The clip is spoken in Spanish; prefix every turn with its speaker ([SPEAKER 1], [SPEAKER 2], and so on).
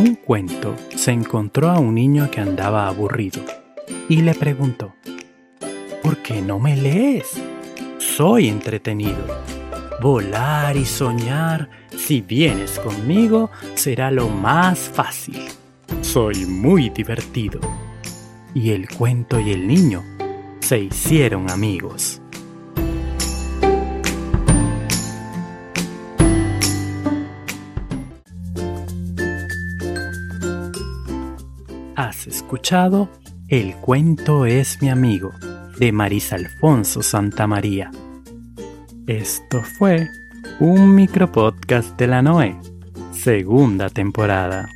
[SPEAKER 1] un cuento se encontró a un niño que andaba aburrido y le preguntó, ¿por qué no me lees? Soy entretenido. Volar y soñar, si vienes conmigo, será lo más fácil. Soy muy divertido. Y el cuento y el niño se hicieron amigos. Has escuchado El cuento es mi amigo de Marisa Alfonso Santamaría. Esto fue un micropodcast de la Noé, segunda temporada.